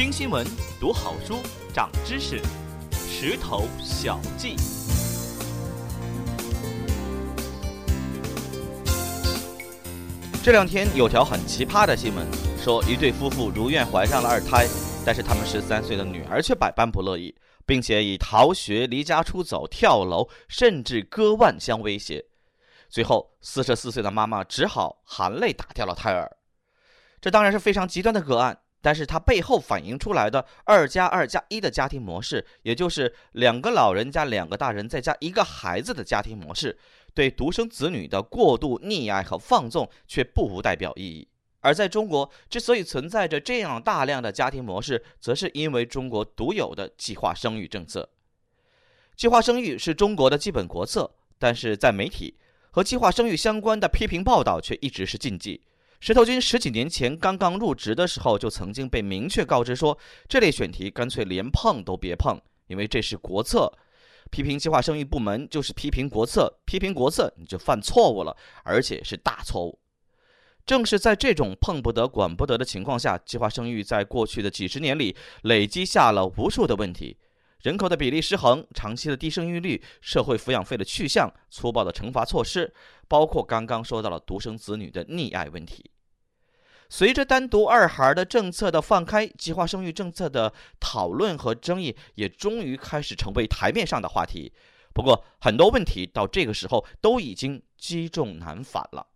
听新闻，读好书，长知识。石头小记。这两天有条很奇葩的新闻，说一对夫妇如愿怀上了二胎，但是他们十三岁的女儿却百般不乐意，并且以逃学、离家出走、跳楼，甚至割腕相威胁。最后，四十四岁的妈妈只好含泪打掉了胎儿。这当然是非常极端的个案。但是它背后反映出来的“二加二加一”的家庭模式，也就是两个老人加两个大人再加一个孩子的家庭模式，对独生子女的过度溺爱和放纵却不无代表意义。而在中国，之所以存在着这样大量的家庭模式，则是因为中国独有的计划生育政策。计划生育是中国的基本国策，但是在媒体和计划生育相关的批评报道却一直是禁忌。石头君十几年前刚刚入职的时候，就曾经被明确告知说，这类选题干脆连碰都别碰，因为这是国策。批评计划生育部门就是批评国策，批评国策你就犯错误了，而且是大错误。正是在这种碰不得、管不得的情况下，计划生育在过去的几十年里累积下了无数的问题：人口的比例失衡、长期的低生育率、社会抚养费的去向、粗暴的惩罚措施，包括刚刚说到了独生子女的溺爱问题。随着单独二孩的政策的放开，计划生育政策的讨论和争议也终于开始成为台面上的话题。不过，很多问题到这个时候都已经积重难返了。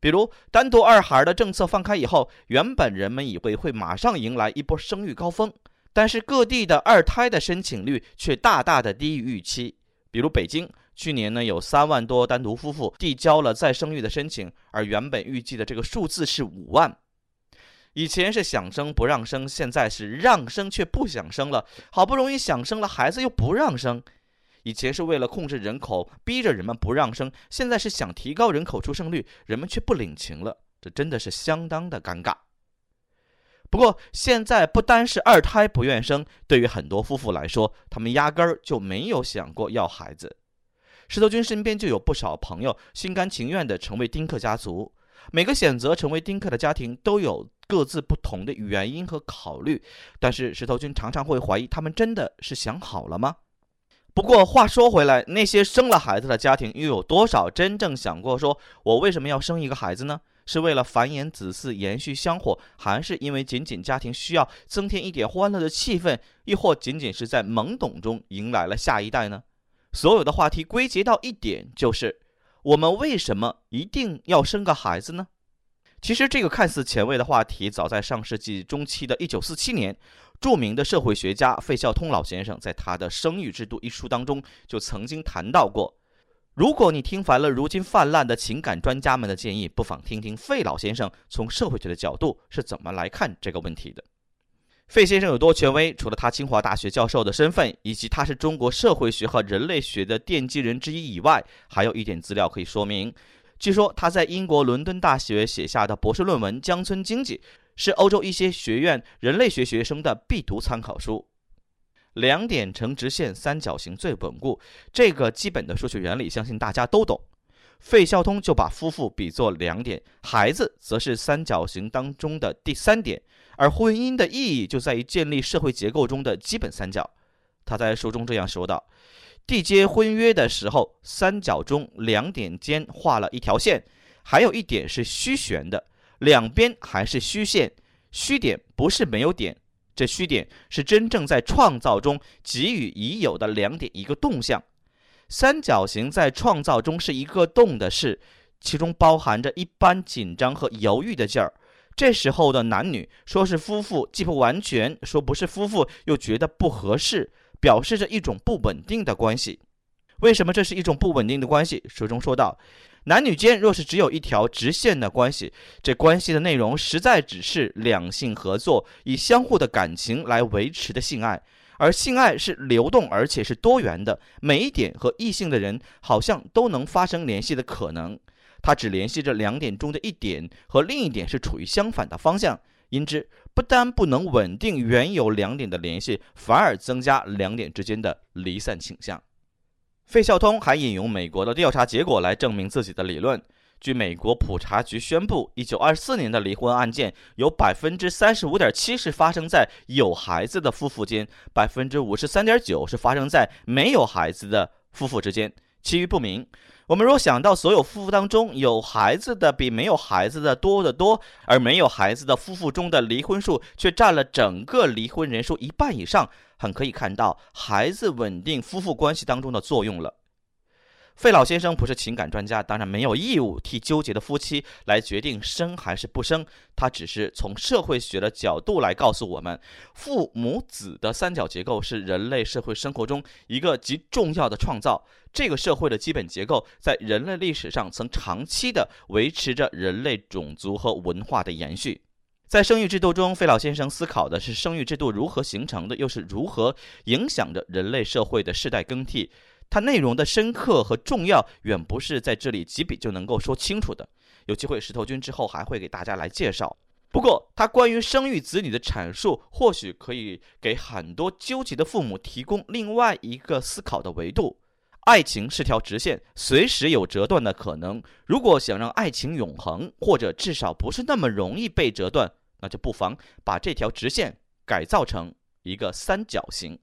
比如，单独二孩的政策放开以后，原本人们以为会马上迎来一波生育高峰，但是各地的二胎的申请率却大大的低于预期。比如北京。去年呢，有三万多单独夫妇递交了再生育的申请，而原本预计的这个数字是五万。以前是想生不让生，现在是让生却不想生了。好不容易想生了孩子又不让生。以前是为了控制人口，逼着人们不让生，现在是想提高人口出生率，人们却不领情了。这真的是相当的尴尬。不过现在不单是二胎不愿生，对于很多夫妇来说，他们压根儿就没有想过要孩子。石头君身边就有不少朋友心甘情愿地成为丁克家族。每个选择成为丁克的家庭都有各自不同的原因和考虑，但是石头君常常会怀疑他们真的是想好了吗？不过话说回来，那些生了孩子的家庭又有多少真正想过说，我为什么要生一个孩子呢？是为了繁衍子嗣、延续香火，还是因为仅仅家庭需要增添一点欢乐的气氛，亦或仅仅是在懵懂中迎来了下一代呢？所有的话题归结到一点，就是我们为什么一定要生个孩子呢？其实这个看似前卫的话题，早在上世纪中期的一九四七年，著名的社会学家费孝通老先生在他的《生育制度》一书当中就曾经谈到过。如果你听烦了如今泛滥的情感专家们的建议，不妨听听费老先生从社会学的角度是怎么来看这个问题的。费先生有多权威？除了他清华大学教授的身份，以及他是中国社会学和人类学的奠基人之一以外，还有一点资料可以说明：据说他在英国伦敦大学写下的博士论文《乡村经济》是欧洲一些学院人类学学生的必读参考书。两点成直线，三角形最稳固。这个基本的数学原理，相信大家都懂。费孝通就把夫妇比作两点，孩子则是三角形当中的第三点。而婚姻的意义就在于建立社会结构中的基本三角。他在书中这样说道：“缔结婚约的时候，三角中两点间画了一条线，还有一点是虚悬的，两边还是虚线。虚点不是没有点，这虚点是真正在创造中给予已有的两点一个动向。三角形在创造中是一个动的事，其中包含着一般紧张和犹豫的劲儿。”这时候的男女说是夫妇，既不完全；说不是夫妇，又觉得不合适，表示着一种不稳定的关系。为什么这是一种不稳定的关系？书中说道，男女间若是只有一条直线的关系，这关系的内容实在只是两性合作，以相互的感情来维持的性爱，而性爱是流动而且是多元的，每一点和异性的人好像都能发生联系的可能。它只联系着两点中的一点，和另一点是处于相反的方向，因之不单不能稳定原有两点的联系，反而增加两点之间的离散倾向。费孝通还引用美国的调查结果来证明自己的理论。据美国普查局宣布，一九二四年的离婚案件有百分之三十五点七是发生在有孩子的夫妇间，百分之五十三点九是发生在没有孩子的夫妇之间，其余不明。我们若想到所有夫妇当中有孩子的比没有孩子的多得多，而没有孩子的夫妇中的离婚数却占了整个离婚人数一半以上，很可以看到孩子稳定夫妇关系当中的作用了。费老先生不是情感专家，当然没有义务替纠结的夫妻来决定生还是不生。他只是从社会学的角度来告诉我们，父母子的三角结构是人类社会生活中一个极重要的创造。这个社会的基本结构在人类历史上曾长期的维持着人类种族和文化的延续。在生育制度中，费老先生思考的是生育制度如何形成的，又是如何影响着人类社会的世代更替。它内容的深刻和重要，远不是在这里几笔就能够说清楚的。有机会，石头君之后还会给大家来介绍。不过，他关于生育子女的阐述，或许可以给很多纠结的父母提供另外一个思考的维度。爱情是条直线，随时有折断的可能。如果想让爱情永恒，或者至少不是那么容易被折断，那就不妨把这条直线改造成一个三角形。